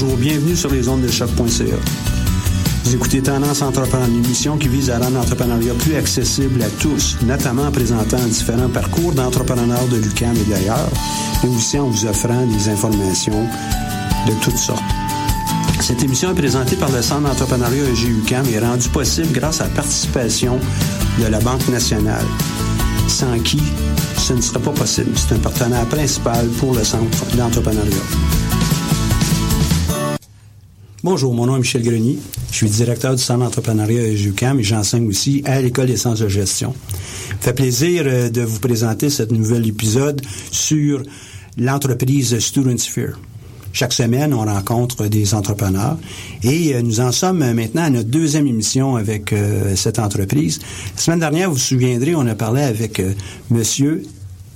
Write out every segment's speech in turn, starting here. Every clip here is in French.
Bonjour, bienvenue sur les ondes de choc.ca. Vous écoutez Tendance Entrepreneur, une émission qui vise à rendre l'entrepreneuriat plus accessible à tous, notamment en présentant différents parcours d'entrepreneurs de l'UQAM et d'ailleurs, mais aussi en vous offrant des informations de toutes sortes. Cette émission est présentée par le Centre d'entrepreneuriat EGUCAM et rendue possible grâce à la participation de la Banque nationale, sans qui ce ne serait pas possible. C'est un partenaire principal pour le Centre d'entrepreneuriat. Bonjour, mon nom est Michel Grenier. Je suis directeur du Centre d'entrepreneuriat à JUCAM et j'enseigne aussi à l'École des sciences de gestion. Ça fait plaisir euh, de vous présenter ce nouvel épisode sur l'entreprise Student Sphere. Chaque semaine, on rencontre des entrepreneurs et euh, nous en sommes maintenant à notre deuxième émission avec euh, cette entreprise. La semaine dernière, vous vous souviendrez, on a parlé avec Monsieur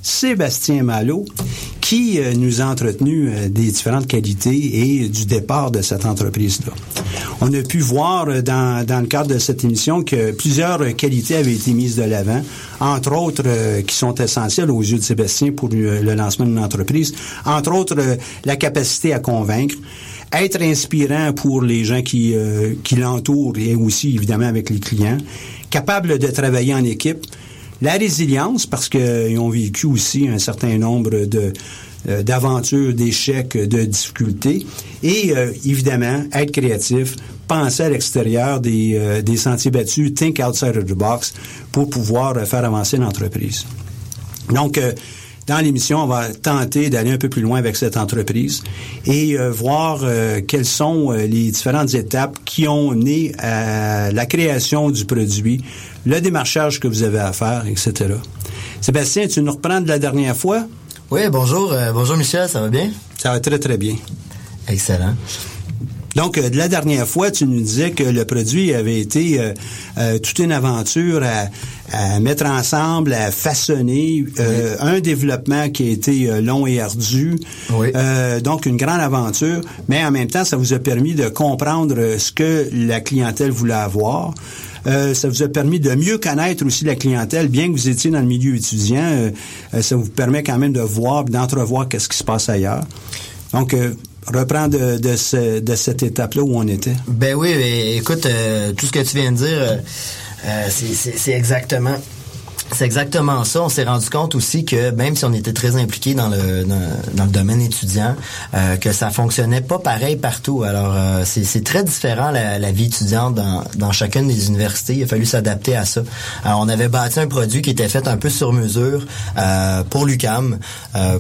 Sébastien Malo, qui euh, nous a entretenu euh, des différentes qualités et du départ de cette entreprise-là. On a pu voir euh, dans, dans le cadre de cette émission que plusieurs qualités avaient été mises de l'avant, entre autres qui sont essentielles aux yeux de Sébastien pour le lancement d'une entreprise, entre autres la capacité à convaincre, être inspirant pour les gens qui, qui l'entourent et aussi évidemment avec les clients, capable de travailler en équipe, la résilience, parce qu'ils ont vécu aussi un certain nombre de euh, d'aventures, d'échecs, de difficultés. Et euh, évidemment, être créatif, penser à l'extérieur des, euh, des sentiers battus, think outside of the box pour pouvoir faire avancer l'entreprise. Donc, dans l'émission, on va tenter d'aller un peu plus loin avec cette entreprise et voir quelles sont les différentes étapes qui ont mené à la création du produit, le démarchage que vous avez à faire, etc. Sébastien, tu nous reprends de la dernière fois? Oui, bonjour. Euh, bonjour Michel, ça va bien? Ça va très, très bien. Excellent. Donc, euh, de la dernière fois, tu nous disais que le produit avait été euh, toute une aventure à, mettre ensemble, à façonner, un développement qui a été long et ardu. Oui. donc, une grande aventure, mais en même temps, ça vous a permis de comprendre ce que la clientèle voulait avoir. Euh, ça vous a permis de mieux connaître aussi la clientèle, bien que vous étiez dans le milieu étudiant. Euh, euh, ça vous permet quand même de voir, d'entrevoir qu'est-ce qui se passe ailleurs. Donc, reprends de, de, de cette étape-là où on était? Ben oui, écoute, tout ce que tu viens de dire, c'est exactement c'est exactement ça. On s'est rendu compte aussi que même si on était très impliqué dans le dans, le domaine étudiant, euh, que ça fonctionnait pas pareil partout. Alors euh, c'est très différent la, vie étudiante dans, dans chacune des universités. Il a fallu s'adapter à ça. Alors on avait bâti un produit qui était fait un peu sur mesure euh, pour l'UCAM,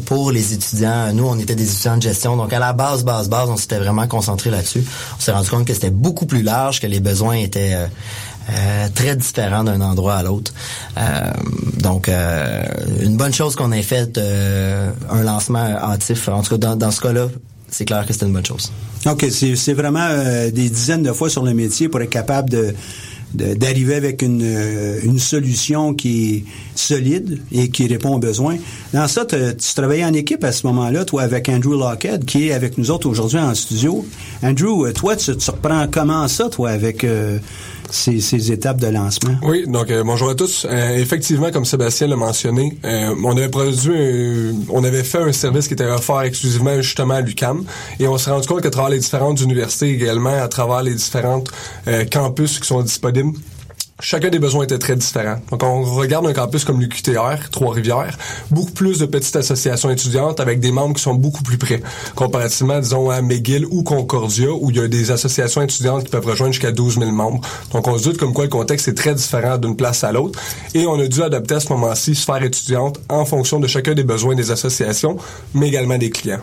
pour les étudiants. Nous on était des étudiants de gestion, donc à la base base base, on s'était vraiment concentré là-dessus. On s'est rendu compte que c'était beaucoup plus large, que les besoins étaient euh, très différent d'un endroit à l'autre. Euh, donc, euh, une bonne chose qu'on ait fait un lancement hâtif. En tout cas, dans, ce cas-là, c'est clair que c'était une bonne chose. OK, c'est vraiment des dizaines de fois sur le métier pour être capable de d'arriver avec une, euh, une solution qui est solide et qui répond aux besoins. Dans ça, tu travaillais en équipe à ce moment-là, toi, avec Andrew Lockhead, qui est avec nous autres aujourd'hui en studio. Andrew, euh, toi, tu, tu reprends comment ça, toi, avec euh, ces, étapes de lancement? Oui, donc bonjour à tous. effectivement, comme Sébastien l'a mentionné, on avait produit, on avait fait un service qui était offert exclusivement justement à l'UCAM, et on s'est rendu compte qu'à travers les différentes universités également, à travers les différentes campus qui sont disponibles chacun des besoins était très différent. Donc, on regarde un campus comme l'UQTR, Trois-Rivières, beaucoup plus de petites associations étudiantes avec des membres qui sont beaucoup plus près, comparativement, disons, à McGill ou Concordia, où il y a des associations étudiantes qui peuvent rejoindre jusqu'à 12 000 membres. Donc, on se doute comme quoi le contexte est très différent d'une place à l'autre. Et on a dû adapter à ce moment-ci sphère étudiante en fonction de chacun des besoins des associations, mais également des clients.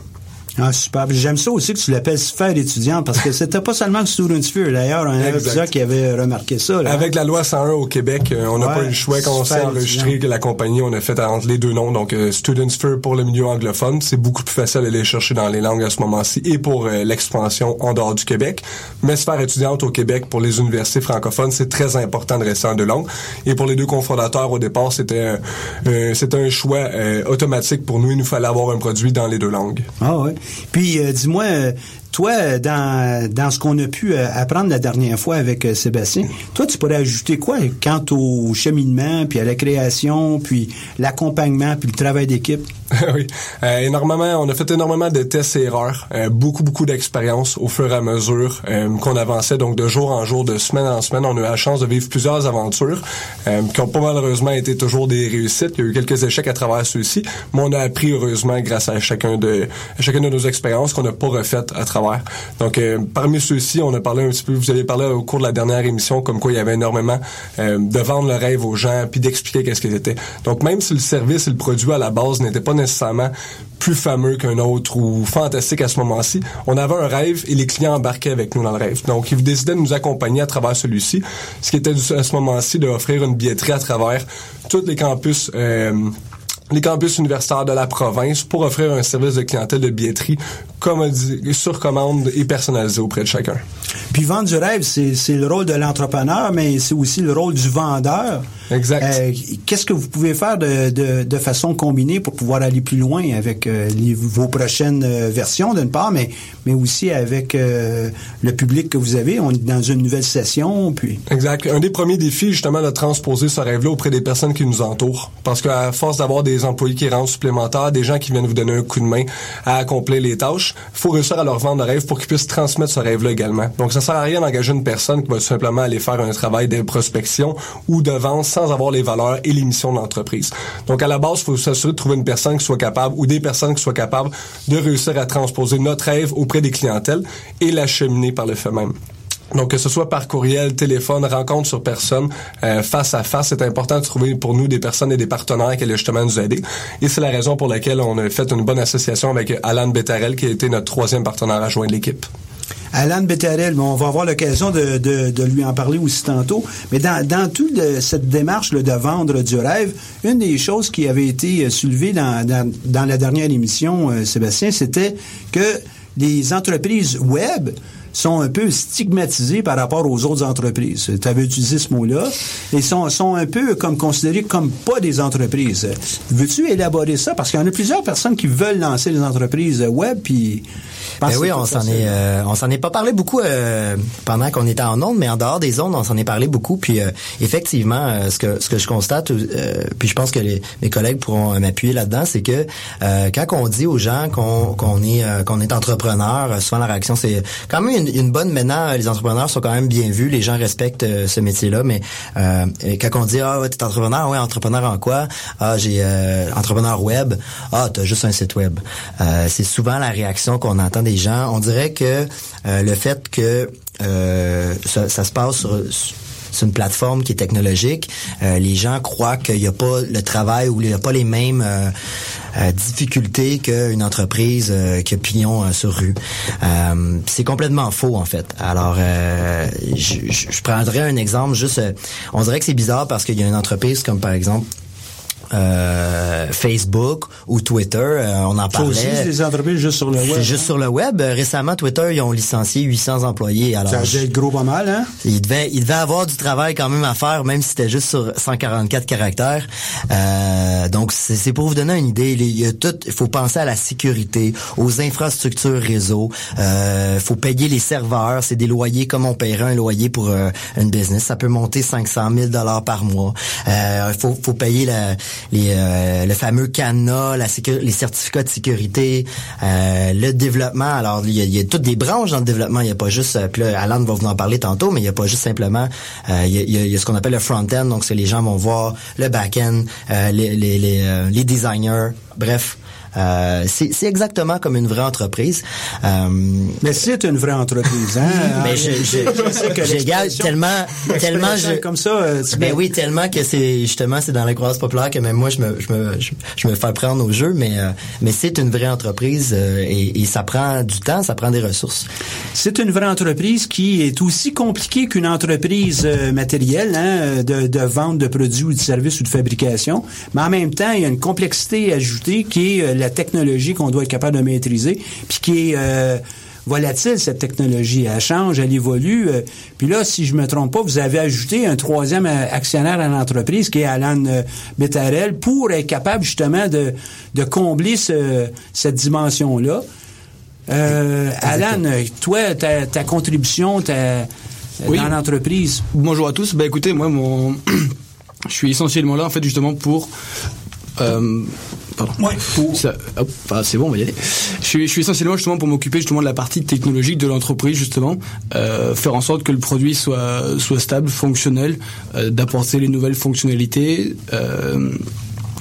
Ah, super. J'aime ça aussi que tu l'appelles sphère étudiante parce que c'était pas seulement Student Sphere. D'ailleurs, un étudiant qui avait remarqué ça. Avec la loi 101 au Québec, euh, on n'a pas eu le choix quand on s'est enregistré que la compagnie, on a fait entre les deux noms. Donc, euh, Student Sphere pour le milieu anglophone, c'est beaucoup plus facile d'aller chercher dans les langues à ce moment-ci et pour euh, l'expansion en dehors du Québec. Mais sphère étudiante au Québec pour les universités francophones, c'est très important de rester en deux langues. Et pour les deux cofondateurs, au départ, c'était c'était un choix automatique pour nous. Il nous fallait avoir un produit dans les deux langues. Ah ouais. Puis, euh, dis-moi, euh, toi, dans, dans ce qu'on a pu euh, apprendre la dernière fois avec Sébastien, toi, tu pourrais ajouter quoi quant au cheminement, puis à la création, puis l'accompagnement, puis le travail d'équipe? oui, euh, énormément. On a fait énormément de tests et erreurs, euh, beaucoup beaucoup d'expérience au fur et à mesure euh, qu'on avançait. Donc de jour en jour, de semaine en semaine, on a eu la chance de vivre plusieurs aventures qui ont pas malheureusement été toujours des réussites. Il y a eu quelques échecs à travers ceux-ci, mais on a appris heureusement grâce à chacun de à chacune de nos expériences qu'on n'a pas refaites à travers. Donc parmi ceux-ci, on a parlé un petit peu. Vous avez parlé au cours de la dernière émission comme quoi il y avait énormément de vendre le rêve aux gens puis d'expliquer qu'est-ce qu'il était. Donc même si le service et le produit à la base n'étaient pas nécessairement plus fameux qu'un autre ou fantastique à ce moment-ci. On avait un rêve et les clients embarquaient avec nous dans le rêve. Donc, ils décidaient de nous accompagner à travers celui-ci, ce qui était à ce moment-ci d'offrir une billetterie à travers tous les campus euh, les campus universitaires de la province pour offrir un service de clientèle de billetterie sur commande et personnalisé auprès de chacun. Puis vendre du rêve, c'est le rôle de l'entrepreneur, mais c'est aussi le rôle du vendeur. Exact. Euh, qu'est-ce que vous pouvez faire de, de, de, façon combinée pour pouvoir aller plus loin avec euh, vos prochaines euh, versions, d'une part, mais, mais aussi avec le public que vous avez? On est dans une nouvelle session, puis... Exact. Un des premiers défis, justement, de transposer ce rêve-là auprès des personnes qui nous entourent. Parce qu'à force d'avoir des employés qui rentrent supplémentaires, des gens qui viennent vous donner un coup de main à accomplir les tâches, faut réussir à leur vendre le rêve pour qu'ils puissent transmettre ce rêve-là également. Donc, ça sert à rien d'engager une personne qui va simplement aller faire un travail de prospection ou de vente sans avoir les valeurs et les missions de l'entreprise. Donc, à la base, faut s'assurer de trouver une personne qui soit capable ou des personnes qui soient capables de réussir à transposer notre rêve auprès des clientèles et l'acheminer par le fait même. Donc, que ce soit par courriel, téléphone, rencontre sur personne, euh, face à face, c'est important de trouver pour nous des personnes et des partenaires qui allaient justement nous aider. Et c'est la raison pour laquelle on a fait une bonne association avec Alan Bettarel, qui a été notre troisième partenaire à joindre l'équipe. Alan Bettarel, on va avoir l'occasion de, de, lui en parler aussi tantôt. Mais dans, dans toute cette démarche de vendre du rêve, une des choses qui avait été euh, soulevée dans la dernière émission, euh, Sébastien, c'était que les entreprises web sont un peu stigmatisés par rapport aux autres entreprises. Tu avais utilisé ce mot-là. Ils sont, sont un peu comme considérés comme pas des entreprises. Veux-tu élaborer ça? Parce qu'il y en a plusieurs personnes qui veulent lancer des entreprises web, puis... Ben oui, on s'en est, euh, on s'en est pas parlé beaucoup euh, pendant qu'on était en ondes, mais en dehors des ondes, on s'en est parlé beaucoup. Puis euh, effectivement, ce que ce que je constate, puis je pense que les, mes collègues pourront m'appuyer là-dedans, c'est que quand on dit aux gens qu'on qu'on est qu'on est entrepreneur, souvent la réaction c'est quand même une, bonne maintenant. Les entrepreneurs sont quand même bien vus, les gens respectent ce métier-là, mais quand on dit ah ouais t'es entrepreneur, ouais entrepreneur en quoi? Ah j'ai entrepreneur web, ah t'as juste un site web. c'est souvent la réaction qu'on entend des gens. On dirait que euh, le fait que euh, ça, se passe sur une plateforme qui est technologique, euh, les gens croient qu'il n'y a pas le travail ou il n'y a pas les mêmes difficultés qu'une entreprise qui a pignon sur rue. c'est complètement faux en fait. Alors, je, je, prendrais un exemple juste. on dirait que c'est bizarre parce qu'il y a une entreprise comme par exemple euh, Facebook ou Twitter. Euh, on en parlait. c'est des entreprises juste sur le web. C'est juste sur le web. Euh, Récemment, Twitter, ils ont licencié 800 employés. Alors, Ça a dû être gros pas mal, hein? il devait, il devait avoir du travail quand même à faire, même si c'était juste sur 144 caractères. Euh, donc, c'est pour vous donner une idée. Il y a tout, il faut penser à la sécurité, aux infrastructures réseau. Euh, faut payer les serveurs. C'est des loyers comme on paierait un loyer pour euh, une business. Ça peut monter 500 000 dollars par mois. Euh, faut, faut payer la- les, euh, le fameux cadenas, la les certificats de sécurité, euh, le développement. Alors, il y, a, il y a toutes des branches dans le développement. Il n'y a pas juste, euh, puis là, Alan va vous en parler tantôt, mais il n'y a pas juste simplement, euh, il, y a, il y a- il y a ce qu'on appelle le front-end. Donc, c'est les gens vont voir le back-end, euh, les, les, les, euh, les designers, bref. Euh, c'est exactement comme une vraie entreprise. Euh, Mais c'est une vraie entreprise, hein? mais je, je, que j'égale l'expression- tellement, tellement je, comme ça, euh, ben oui, tellement que c'est justement c'est dans la croissance populaire que même moi je me je me je, je me fais prendre au jeu, mais euh, mais c'est une vraie entreprise et, et ça prend du temps, ça prend des ressources. C'est une vraie entreprise qui est aussi compliquée qu'une entreprise matérielle, hein, de, de vente de produits ou de services ou de fabrication. Mais en même temps, il y a une complexité ajoutée qui est la technologie qu'on doit être capable de maîtriser, puis qui est euh, volatile, cette technologie. Elle change, elle évolue. euh, puis là, si je me trompe pas, vous avez ajouté un troisième euh, actionnaire à l'entreprise, qui est Alan Bettarel, pour être capable justement de, de combler ce- cette dimension-là. Euh, Alan, toi, ta, ta contribution ta, Oui. dans l'entreprise, Bonjour à tous. Bah écoutez, moi, mon, je suis essentiellement là en fait justement pour. Euh, pardon. Ça- hop, ah, c'est bon, on va y aller. Je suis, je suis essentiellement justement pour m'occuper justement de la partie technologique de l'entreprise justement, euh, faire en sorte que le produit soit soit stable, fonctionnel, euh, d'apporter les nouvelles fonctionnalités. Euh,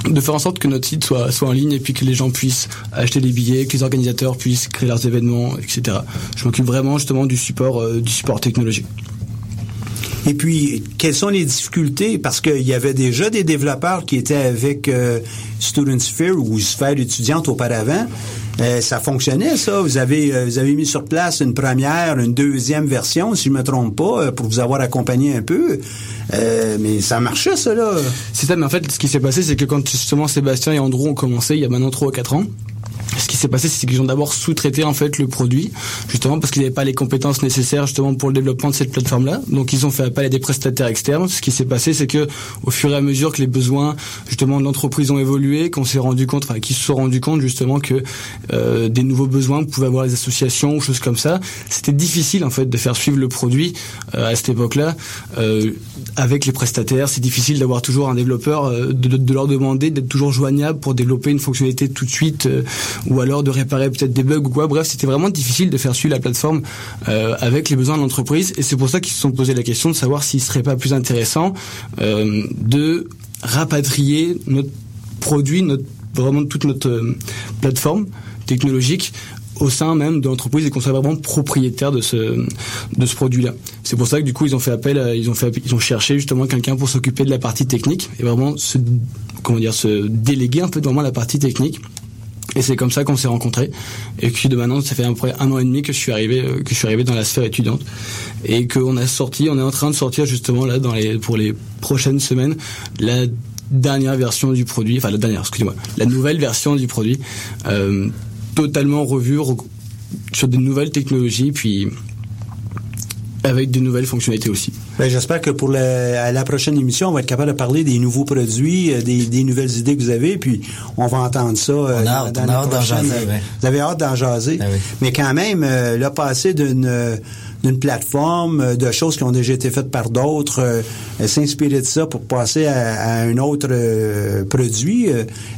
de faire en sorte que notre site soit, soit en ligne et puis que les gens puissent acheter des billets, que les organisateurs puissent créer leurs événements, etc. Je m'occupe vraiment justement du support, euh, du support technologique. Et puis, quelles sont les difficultés? Parce qu'il y avait déjà des développeurs qui étaient avec euh, Student Sphere ou Sphère étudiante auparavant. Euh, ça fonctionnait, ça. Vous avez, euh, vous avez mis sur place une première, une deuxième version, si je me trompe pas, pour vous avoir accompagné un peu. Mais ça marchait, ça, là. C'est ça, mais en fait, ce qui s'est passé, c'est que quand justement Sébastien et Andrew ont commencé, il y a maintenant 3 ou 4 ans, ce qui s'est passé, c'est qu'ils ont d'abord sous-traité en fait le produit, justement parce qu'ils n'avaient pas les compétences nécessaires justement pour le développement de cette plateforme-là. Donc ils ont fait appel à des prestataires externes. Ce qui s'est passé, c'est que au fur et à mesure que les besoins justement de l'entreprise ont évolué, qu'on s'est rendu compte, enfin qu'ils se sont rendus compte justement que euh, des nouveaux besoins pouvaient avoir les associations ou choses comme ça, c'était difficile en fait de faire suivre le produit euh, à cette époque-là euh, avec les prestataires. C'est difficile d'avoir toujours un développeur, euh, de, de leur demander d'être toujours joignable pour développer une fonctionnalité tout de suite, euh, ou alors de réparer peut-être des bugs ou quoi. Bref, c'était vraiment difficile de faire suivre la plateforme euh, avec les besoins de l'entreprise, et c'est pour ça qu'ils se sont posé la question de savoir s'il serait pas plus intéressant euh, de rapatrier notre produit, notre vraiment toute notre euh, plateforme technologique au sein même de l'entreprise et qu'on soit vraiment propriétaire de ce de ce produit-là. C'est pour ça que du coup ils ont fait appel, ils ont ils ont cherché justement quelqu'un pour s'occuper de la partie technique et vraiment se comment dire se déléguer un peu vraiment la partie technique. Et c'est comme ça qu'on s'est rencontrés. Et puis de maintenant, ça fait à peu près un an et demi que je suis arrivé, euh, que je suis arrivé dans la sphère étudiante, et qu'on a sorti, on est en train de sortir justement là dans les pour les prochaines semaines la dernière version du produit, enfin la dernière, excusez-moi, la nouvelle version du produit, euh, totalement revue re- sur des nouvelles technologies, puis avec des nouvelles fonctionnalités aussi. Ben, J'espère que pour la, à la prochaine émission, on va être capable de parler des nouveaux produits, euh, des, des nouvelles idées que vous avez, puis on va entendre ça. euh, On a hâte, dans on a les hâte d'en jaser, ouais. Vous avez hâte d'en jaser. Ah oui. Mais quand même, euh, là, passer d'une euh, d'une plateforme, euh, de choses qui ont déjà été faites par d'autres, euh, euh, s'inspirer de ça pour passer à, à un autre euh, produit,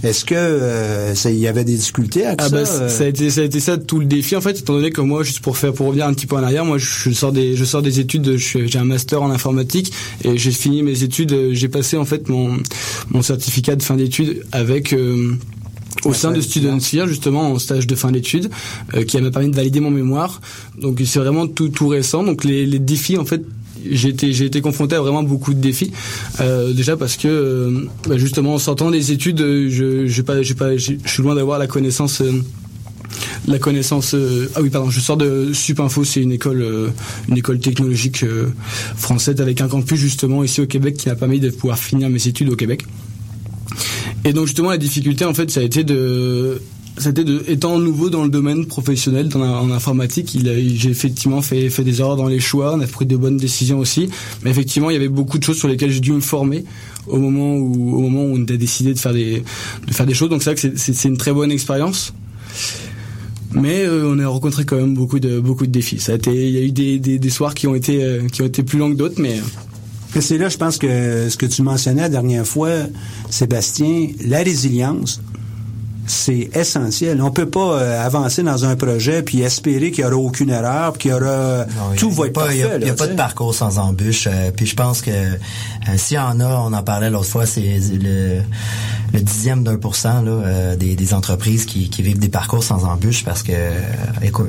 est-ce que il y avait des difficultés avec Ah ça? euh? ça a été ça a été ça tout le défi en fait étant donné que moi juste pour faire pour revenir un petit peu en arrière moi je sors des je sors des études j'ai un master en informatique et j'ai fini mes études j'ai passé en fait mon mon certificat de fin d'études avec au sein de Student Sphere, justement en stage de fin d'études euh, qui m'a permis de valider mon mémoire. Donc c'est vraiment tout tout récent. Donc les, les défis en fait j'ai été j'ai été confronté à vraiment beaucoup de défis. Euh, déjà parce que euh, bah, justement en sortant des études euh, je j'ai pas j'ai pas j'ai- je suis loin d'avoir la connaissance euh, la connaissance euh, ah oui pardon je sors de Supinfo c'est une école euh, une école technologique euh, française avec un campus justement ici au Québec qui m'a permis de pouvoir finir mes études au Québec Et donc justement la difficulté en fait ça a été de c'était de, étant nouveau dans le domaine professionnel dans en informatique, il j'ai effectivement fait, fait des erreurs dans les choix, on a pris de bonnes décisions aussi, mais effectivement il y avait beaucoup de choses sur lesquelles j'ai dû me former au moment où au moment où on a décidé de faire des de faire des choses. Donc c'est vrai que c'est une très bonne expérience. Mais euh, on a rencontré quand même beaucoup de beaucoup de défis. Ça a été, il y a eu des, des, des soirs qui ont été euh, qui ont été plus longs que d'autres, mais c'est là, je pense que ce que tu mentionnais la dernière fois, Sébastien, la résilience, c'est essentiel. On peut pas euh, avancer dans un projet puis espérer qu'il y aura aucune erreur, qu'il y aura tout va être pas. Il n'y a, pas de parcours sans embûche. Euh, puis je pense que euh, s'il y en a, on en parlait l'autre fois, c'est le, le dixième d'un pour cent là, des, des, entreprises qui, qui, vivent des parcours sans embûche parce que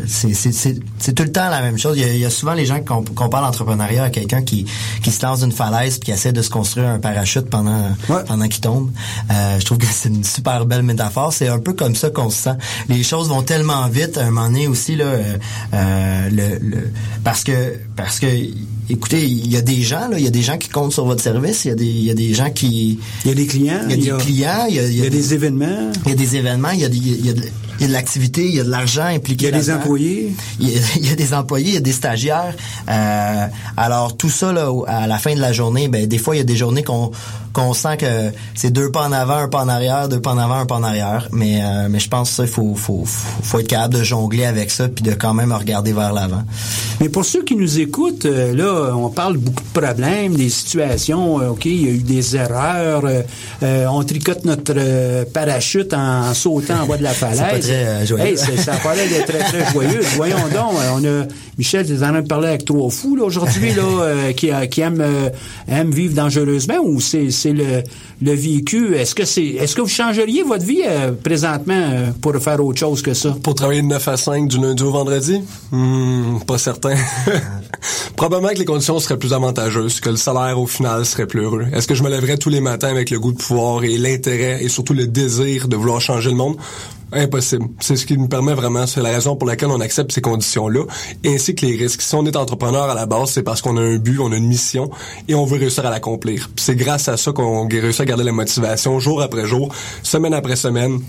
c'est tout le temps la même chose. Il y a, souvent les gens qu'on parle d'entrepreneuriat à quelqu'un qui, qui se lance d'une falaise puis qui essaie de se construire un parachute pendant pendant qu'il tombe. je trouve que c'est une super belle métaphore. C'est un peu comme ça qu'on se sent. Les choses vont tellement vite à un moment donné aussi là, euh, euh, le, parce que parce que écoutez, il y a des gens là, il y a des gens qui comptent sur votre service, il y a des il y a des gens qui il y a des clients, il y a des clients, il y a, des événements, il y a des événements, il y a, il y a il y a de l'activité, il y a de l'argent impliqué. Il y a des employés. Il y, a, des employés, il y a des stagiaires. Euh, alors tout ça là, à la fin de la journée, ben des fois il y a des journées qu'on qu'on sent que c'est deux pas en avant, un pas en arrière, deux pas en avant, un pas en arrière. Mais euh, mais je pense que ça, il faut, faut faut être capable de jongler avec ça puis de quand même regarder vers l'avant. Mais pour ceux qui nous écoutent, euh, là, on parle beaucoup de problèmes, des situations. ok, il y a eu des erreurs. on tricote notre parachute en, sautant en bas de la falaise. Euh, joyeux. ça paraît d'être très, très joyeux. Voyons donc, euh, on a Michel, tu en as parlé avec trois fous là aujourd'hui là, euh, qui, qui aiment, aiment vivre dangereusement ou c'est le, le vécu? Est-ce que c'est est-ce que vous changeriez votre vie présentement pour faire autre chose que ça? Pour travailler de 9 à 5 du lundi au vendredi? Hmm, pas certain. Probablement que les conditions seraient plus avantageuses, que le salaire au final serait plus heureux? Est-ce que je me lèverais tous les matins avec le goût de pouvoir et l'intérêt et surtout le désir de vouloir changer le monde? Impossible. C'est ce qui nous permet vraiment, c'est la raison pour laquelle on accepte ces conditions-là, ainsi que les risques. Si on est entrepreneur à la base, c'est parce qu'on a un but, on a une mission et on veut réussir à l'accomplir. C'est grâce à ça qu'on réussit à garder la motivation jour après jour, semaine après semaine,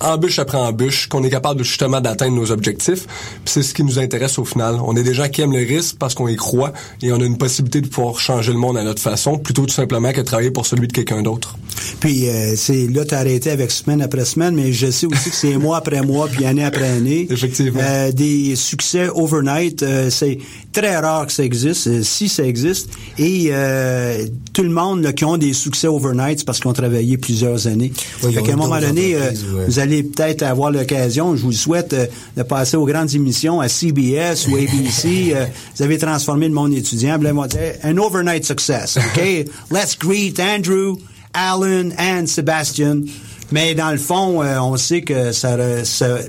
embûche après embûche, qu'on est capable justement d'atteindre nos objectifs. c'est ce qui nous intéresse au final. On est des gens qui aiment le risque parce qu'on y croit et on a une possibilité de pouvoir changer le monde à notre façon, plutôt tout simplement que de travailler pour celui de quelqu'un d'autre. Puis euh, c'est là t'as arrêté avec semaine après semaine, mais je sais aussi que c'est mois après mois puis année après année. Effectivement. Euh, des succès overnight, euh, c'est très rare que ça existe, si ça existe. Et tout le monde là, qui ont des succès overnight, c'est parce qu'ils ont travaillé plusieurs années. Oui, à un moment donné, vous allez peut-être avoir l'occasion, je vous le souhaite, de passer aux grandes émissions à CBS ou ABC. vous avez transformé le monde étudiant. Un overnight success. OK? Let's greet Andrew. Alan and Sebastian. Mais dans le fond, euh, on sait que ça,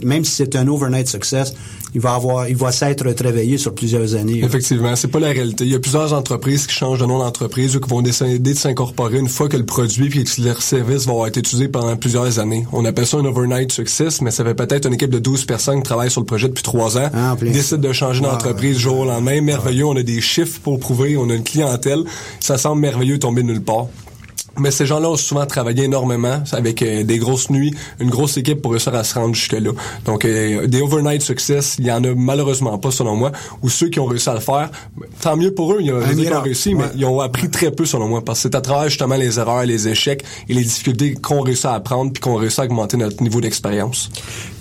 même si c'est un overnight success, il va avoir, il va s'être réveillé sur plusieurs années. Effectivement, c'est pas la réalité. Il y a plusieurs entreprises qui changent de nom d'entreprise ou qui vont décider de s'incorporer une fois que le produit puis que leur service vont être utilisés pendant plusieurs années. On appelle ça un overnight success, mais ça fait peut-être une équipe de 12 personnes qui travaillent sur le projet depuis trois ans, ah, décident de changer d'entreprise jour au lendemain. Merveilleux, on a des chiffres pour prouver, on a une clientèle. Ça semble merveilleux tomber de nulle part. Mais ces gens-là ont souvent travaillé énormément avec euh, des grosses nuits, une grosse équipe pour réussir à se rendre jusque-là. Donc, euh, des overnight success, il y en a malheureusement pas selon moi. Ou ceux qui ont réussi à le faire, tant mieux pour eux, il y a des qui ont réussi, mais ils ont appris très peu selon moi. Parce que c'est à travers justement les erreurs, les échecs et les difficultés qu'on réussit à apprendre puis qu'on réussit à augmenter notre niveau d'expérience.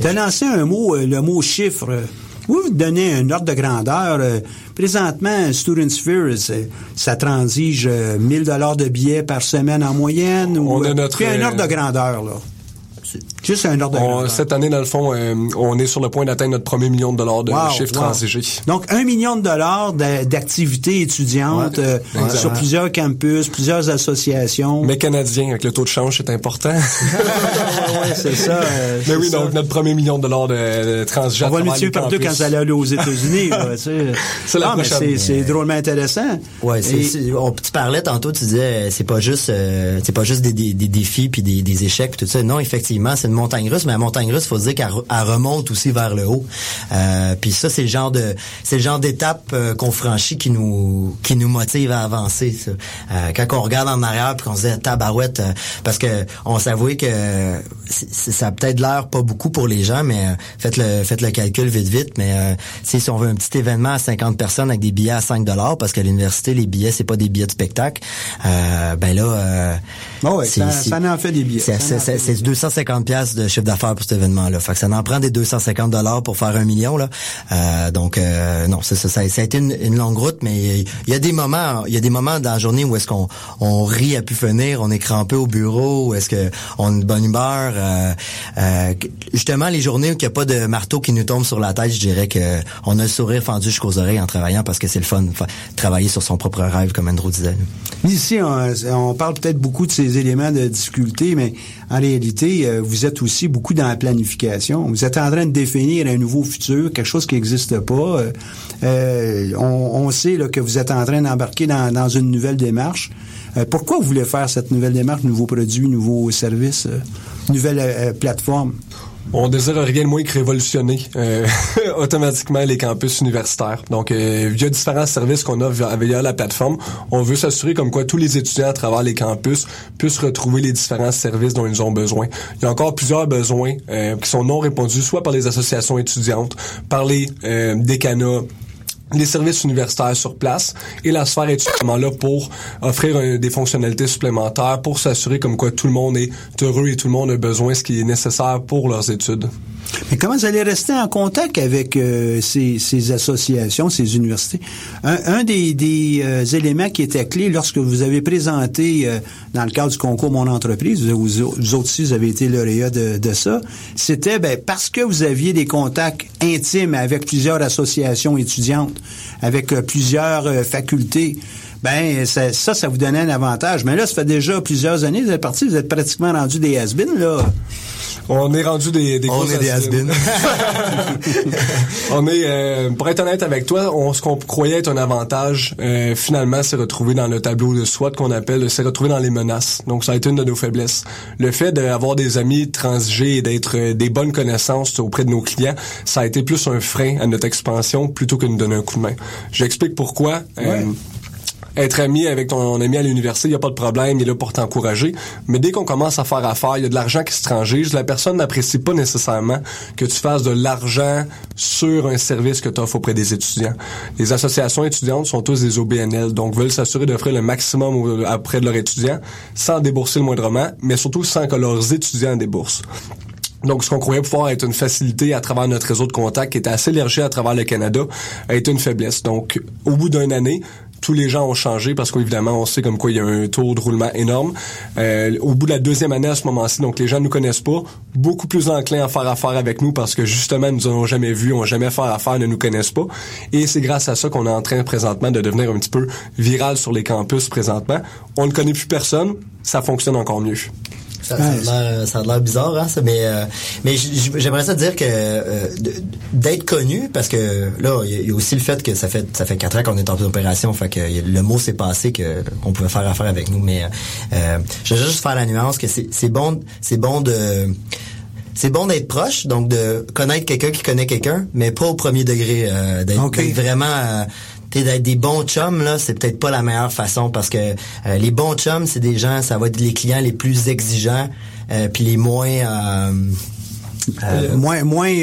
Tu as lancé un mot, euh, le mot chiffre. Vous vous donnez un ordre de grandeur? Euh, présentement, Student Sphere, ça transige 1000 euh, dollars de billets par semaine en moyenne. On ou, a notre, un ordre de grandeur, là. Juste un ordre de Cette année, dans le fond, euh, on est sur le point d'atteindre notre premier million de dollars de chiffre transigé. Donc, un million de dollars d'activités étudiantes euh, sur plusieurs campus, plusieurs associations. Mais canadiens, avec le taux de change, c'est important. oui, c'est ça. Euh, Mais oui, donc notre premier million de dollars de, de transigé. On va le tuer partout quand ça allait aller aux États-Unis. c'est la ah, prochaine. C'est drôlement intéressant. Ouais, tu parlais tantôt, tu disais, c'est pas juste, c'est pas juste des, des, défis puis des, des échecs, tout ça. Non, effectivement, c'est montagne russe, mais la montagne russe, faut dire qu'elle remonte aussi vers le haut. Euh, puis ça, c'est le genre de c'est le genre d'étape euh, qu'on franchit qui nous qui nous motive à avancer. Ça. Euh, quand on regarde en arrière puis qu'on se dit tabarouette, parce que on s'avoue que ça a peut-être l'air pas beaucoup pour les gens, mais faites le faites le calcul vite vite. Mais si on veut un petit événement à 50 personnes avec des billets à 5 dollars, parce qu'à l'université les billets c'est pas des billets de spectacle, ben là, oh ouais, ça, ça, en fait des billets. C'est 250 pièces de chiffre d'affaires pour cet événement-là. Fait que ça en prend des 250 dollars pour faire un million là. Euh, donc euh, non, c'est ça, ça, a été une, longue route, mais il y a des moments, il y a des moments dans la journée où est-ce qu'on on rit à pu finir, on est crampé au bureau, est-ce que on a une bonne humeur. Euh, justement, les journées où il n'y a pas de marteau qui nous tombe sur la tête, je dirais que on a le sourire fendu jusqu'aux oreilles en travaillant parce que c'est le fun, travailler sur son propre rêve, comme Andrew disait. Ici, on, parle peut-être beaucoup de ces éléments de difficulté, mais en réalité, vous êtes aussi beaucoup dans la planification. Vous êtes en train de définir un nouveau futur, quelque chose qui n'existe pas. Euh, euh, on, sait là, que vous êtes en train d'embarquer dans, une nouvelle démarche. Euh, pourquoi vous voulez faire cette nouvelle démarche, nouveaux produits, nouveaux services, nouvelle plateforme? On désire rien de moins que révolutionner euh, automatiquement les campus universitaires. Donc, euh, via différents services qu'on a via, la plateforme, on veut s'assurer comme quoi tous les étudiants à travers les campus puissent retrouver les différents services dont ils ont besoin. Il y a encore plusieurs besoins euh, qui sont non répondus, soit par les associations étudiantes, par les décanats, les services universitaires sur place et la sphère est justement là pour offrir des fonctionnalités supplémentaires pour s'assurer comme quoi tout le monde est heureux et tout le monde a besoin de ce qui est nécessaire pour leurs études. Mais comment vous allez rester en contact avec euh, ces, ces, associations, ces universités? Un, un des, des euh, éléments qui était clé lorsque vous avez présenté euh, dans le cadre du concours Mon entreprise, vous, vous, aussi, vous avez été lauréat de, de ça, c'était ben, parce que vous aviez des contacts intimes avec plusieurs associations étudiantes, avec plusieurs facultés ben ça, ça, vous donnait un avantage. Mais là, ça fait déjà plusieurs années, vous êtes parti, vous êtes pratiquement rendu des has là. On est rendu des, des On est des has on est, euh, pour être honnête avec toi, on, ce qu'on croyait être un avantage, euh, finalement, c'est retrouvé dans le tableau de SWOT qu'on appelle, c'est retrouvé dans les menaces. Donc, ça a été une de nos faiblesses. Le fait d'avoir des amis transigés et d'être euh, des bonnes connaissances auprès de nos clients, ça a été plus un frein à notre expansion plutôt que de nous donner un coup de main. J'explique pourquoi être ami avec ton ami à l'université, il n'y a pas de problème, il est là pour t'encourager. Mais dès qu'on commence à faire affaire, il y a de l'argent qui se transige. La personne n'apprécie pas nécessairement que tu fasses de l'argent sur un service que tu offres auprès des étudiants. Les associations étudiantes sont tous des OBNL, donc veulent s'assurer d'offrir le maximum auprès de leurs étudiants sans débourser le moindrement, mais surtout sans que leurs étudiants déboursent. Donc, ce qu'on croyait pouvoir être une facilité à travers notre réseau de contacts, qui était assez élargi à travers le Canada, a été une faiblesse. Donc, au bout d'une année, tous les gens ont changé parce qu'évidemment, on sait comme quoi il y a un taux de roulement énorme. Euh, au bout de la deuxième année à ce moment-ci, donc les gens nous connaissent pas, beaucoup plus enclins à faire affaire avec nous parce que justement, nous n'ont jamais vu, ont jamais fait affaire, ne nous connaissent pas. Et c'est grâce à ça qu'on est en train présentement de devenir un petit peu viral sur les campus présentement. On ne connaît plus personne, ça fonctionne encore mieux. Ça, ça, a l'air bizarre, hein, ça, mais euh, mais j'aimerais ça dire que euh, d'être connu, parce que là, il y, a aussi le fait que ça fait ça fait quatre ans qu'on est en opération, fait que le mot s'est passé que qu'on pouvait faire affaire avec nous, mais euh, je veux juste faire la nuance que c'est bon c'est bon de c'est bon d'être proche, donc de connaître quelqu'un qui connaît quelqu'un, mais pas au premier degré, euh, d'être vraiment d'être des bons chums là, c'est peut-être pas la meilleure façon parce que euh, les bons chums, c'est des gens, ça va être les clients les plus exigeants, euh, puis les moins euh, euh moins moins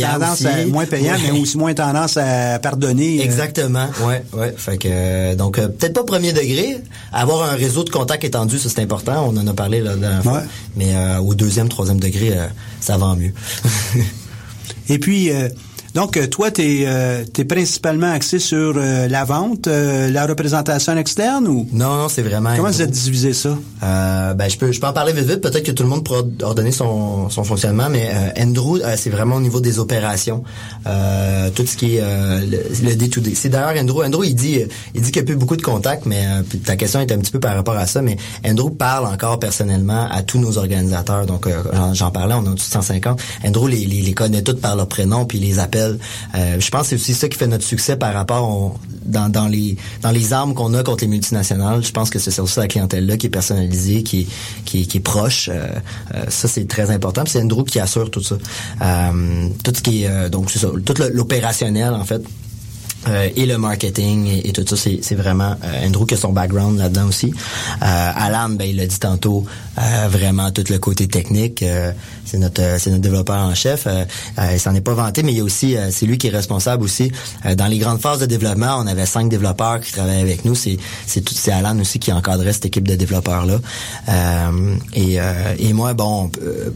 tendance moins payant mais aussi moins tendance à pardonner exactement. Ouais ouais. Fait que donc peut-être pas premier degré. Avoir un réseau de contacts étendu ça c'est important. On en a parlé là la mais au deuxième troisième degré ça va mieux. Et puis donc, euh, toi, tu es, euh, principalement axé sur euh, la vente, la représentation externe ou? Non, non, c'est vraiment. Comment vous êtes divisé ça? Ben, je peux, je peux en parler vite vite. Peut-être que tout le monde pourra ordonner son, son fonctionnement, mais Andrew, c'est vraiment au niveau des opérations, tout ce qui est le, D2D. C'est d'ailleurs Andrew. Andrew, il dit, il dit qu'il n'y a plus beaucoup de contacts, mais ta question est un petit peu par rapport à ça. Mais Andrew parle encore personnellement à tous nos organisateurs. Donc, j'en parlais, on a tous 150. Andrew les, les, les connaît tous par leur prénom puis les appelle Euh, je pense que c'est aussi ça qui fait notre succès par rapport dans, les dans les armes qu'on a contre les multinationales. Je pense que c'est aussi la clientèle là qui est personnalisée, qui est proche. Euh, euh, ça c'est très important. Puis c'est Andrew qui assure tout ça. Tout ce donc ça, tout l'opérationnel en fait. Euh, et le marketing et, tout ça, c'est vraiment euh, Andrew qui a son background là-dedans aussi. Euh, Alan, ben il l'a dit tantôt, euh, vraiment tout le côté technique. euh, c'est notre c'est notre développeur en chef. Il s'en est pas vanté, mais il y a aussi c'est lui qui est responsable aussi dans les grandes phases de développement. On avait cinq développeurs qui travaillaient avec nous. C'est c'est tout c'est Alan aussi qui encadrait cette équipe de développeurs là. Et et moi bon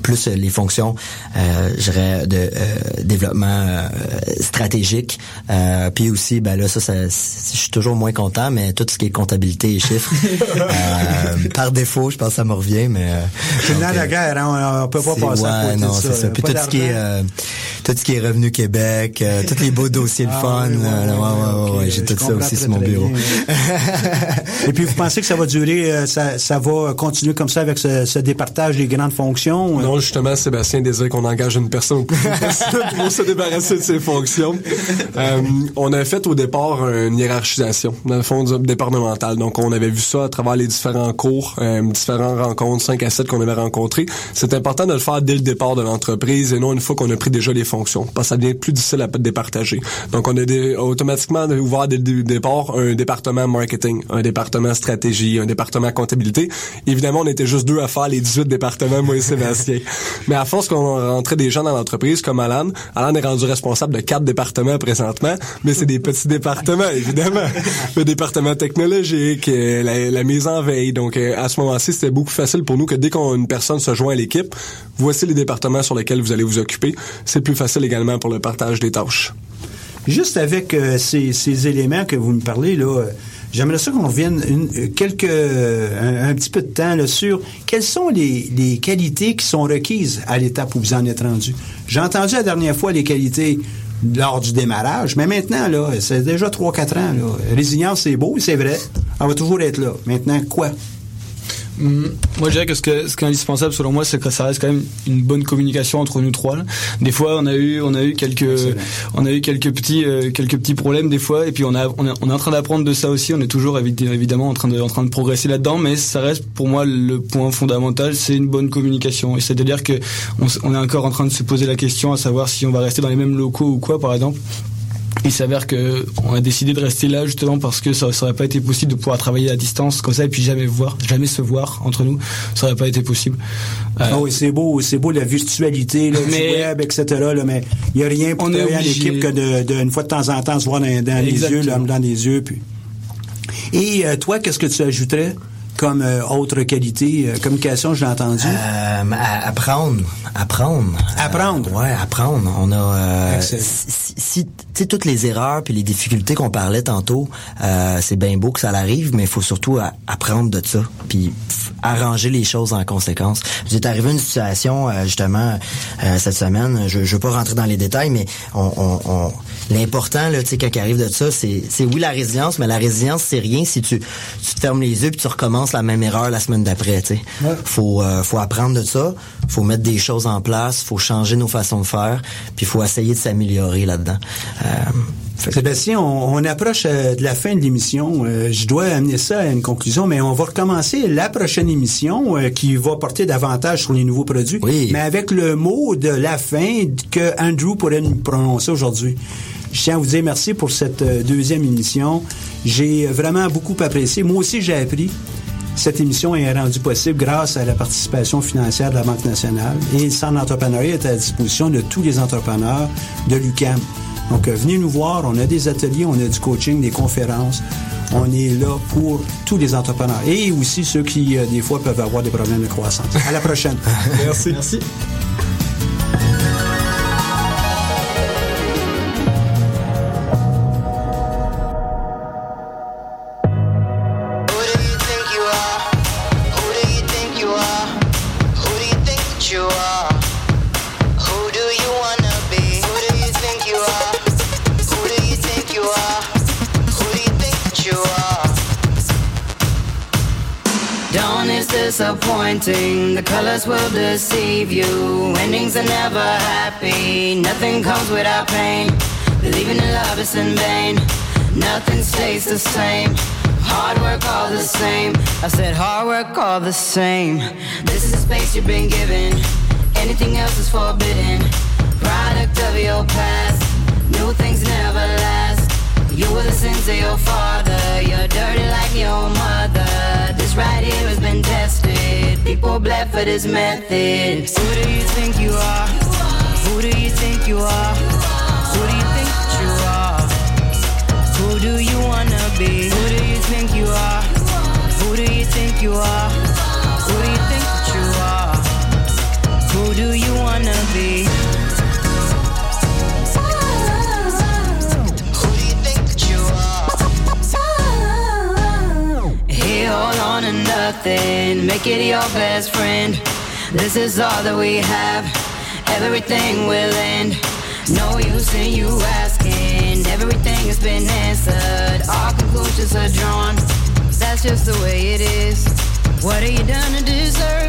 plus les fonctions, euh, de développement stratégique. Puis aussi ben là ça, ça je suis toujours moins content, mais tout ce qui est comptabilité et chiffres euh, par défaut, je pense que ça me revient, mais euh, C'est dans la euh, guerre, hein, on, on peut pas passer à côté non, de ça. c'est ça. là. Puis Pas tout ce qui est d'argent. euh, tout ce qui est revenu Québec, euh, tous les beaux dossiers de Ah, fun, oui, oui, là, là, oui, ouais, ouais, ouais, j'ai tout ça aussi très, sur mon bureau. bien. Et puis vous pensez que ça va durer, euh, ça, ça va continuer comme ça avec ce, ce départage des grandes fonctions? euh? Non, justement, Sébastien désire qu'on engage une personne au plus vite possible pour se débarrasser de ses fonctions. Euh, on a fait au départ une hiérarchisation, dans le fond, départemental. Donc, on avait vu ça à travers les différents cours, euh, différentes rencontres, 5 à 7 qu'on avait rencontrés. C'est important de le faire dès le départ de l'entreprise et non une fois qu'on a pris déjà les fonctions, parce que ça devient plus difficile à départager. Donc, on a des- automatiquement ouvert dès le départ un département marketing, un département stratégie, un département comptabilité. Évidemment, on était juste deux à faire les 18 départements, moi et Sébastien. Mais à force qu'on rentrait des gens dans l'entreprise, comme Alan, Alan est rendu responsable de quatre départements présentement, mais c'est des petits départements, évidemment. Le département technologique, euh, la, la mise en veille. Donc, euh, à ce moment-ci, c'était beaucoup facile pour nous que dès qu'une personne se joint à l'équipe, voici les départements sur lesquels vous allez vous occuper. C'est plus facile également pour le partage des tâches. Juste avec euh, ces, ces éléments que vous me parlez, là, euh, j'aimerais ça qu'on revienne une, quelques, euh, un, un petit peu de temps là, sur quelles sont les, les qualités qui sont requises à l'étape où vous en êtes rendu. J'ai entendu la dernière fois les qualités lors du démarrage, mais maintenant, là, c'est déjà 3-4 ans. Résilience, c'est beau, c'est vrai. On va toujours être là. Maintenant, quoi? Hum, Moi, je dirais que ce, que ce qui est indispensable, selon moi, c'est que ça reste quand même une bonne communication entre nous trois. là. Des fois, on a eu, on a eu quelques, Excellent. on a eu quelques petits, euh, quelques petits problèmes des fois, et puis on a, on, est- on est en train d'apprendre de ça aussi. On est toujours évi- évidemment en train de, en train de progresser là-dedans, mais ça reste pour moi le point fondamental, c'est une bonne communication. Et c'est-à-dire que on est encore en train de se poser la question à savoir si on va rester dans les mêmes locaux ou quoi, par exemple. Il s'avère que on a décidé de rester là justement parce que ça, ça aurait pas été possible de pouvoir travailler à distance comme ça et puis jamais voir, jamais se voir entre nous. Ça aurait pas été possible. Euh, Ah oui, c'est beau, c'est beau la virtualité, du web, etc. Là, mais il n'y a rien pour travailler en obligé. équipe que de, de, une fois de temps en temps se voir dans, dans les yeux, l'homme dans les yeux. Puis. Et euh, toi, qu'est-ce que tu ajouterais comme euh, autre qualité? Euh, communication, je l'ai entendu. Euh, apprendre, apprendre. Apprendre. Euh, ouais, apprendre. On a euh, si, si- tu sais toutes les erreurs puis les difficultés qu'on parlait tantôt, euh, c'est bien beau que ça arrive, mais il faut surtout apprendre de ça puis arranger les choses en conséquence. J'ai arrivé une situation euh, justement euh, cette semaine. Je, je veux pas rentrer dans les détails, mais on, on, on- l'important là, tu sais, quand arrive de ça, c'est c'est oui la résilience, mais la résilience c'est rien si tu tu te fermes les yeux puis tu recommences la même erreur la semaine d'après. Tu sais, faut euh, faut apprendre de ça, faut mettre des choses en place, faut changer nos façons de faire, puis faut essayer de s'améliorer là-dedans. Euh, Sébastien, on, on approche euh, de la fin de l'émission. Euh, je dois amener ça à une conclusion, mais on va recommencer la prochaine émission euh, qui va porter davantage sur les nouveaux produits, Oui. mais avec le mot de la fin que Andrew pourrait nous prononcer aujourd'hui. Je tiens à vous dire merci pour cette euh, deuxième émission. J'ai vraiment beaucoup apprécié. Moi aussi, j'ai appris. Cette émission est rendue possible grâce à la participation financière de la Banque nationale et le Centre d'entrepreneuriat est à la disposition de tous les entrepreneurs de l'UCAM. Donc, euh, venez nous voir. On a des ateliers, on a du coaching, des conférences. On est là pour tous les entrepreneurs et aussi ceux qui, euh, des fois, peuvent avoir des problèmes de croissance. À la prochaine. Merci. Merci. Disappointing. The colors will deceive you. Endings are never happy. Nothing comes without pain. Believing in love is in vain. Nothing stays the same. Hard work all the same. I said hard work all the same. This is the space you've been given. Anything else is forbidden. Product of your past. New things never last. You the sins of your father. You're dirty like your mother. This right here has been tested. People bled for this method. Who do you think you are? Who do you think you are? Who do you think you are? Who do you wanna be? Who do you think you are? Who do you think you are? Who do you think you are? Who do you wanna be? On to nothing. Make it your best friend. This is all that we have. Everything will end. No use in you asking. Everything has been answered. All conclusions are drawn. That's just the way it is. What are you done to deserve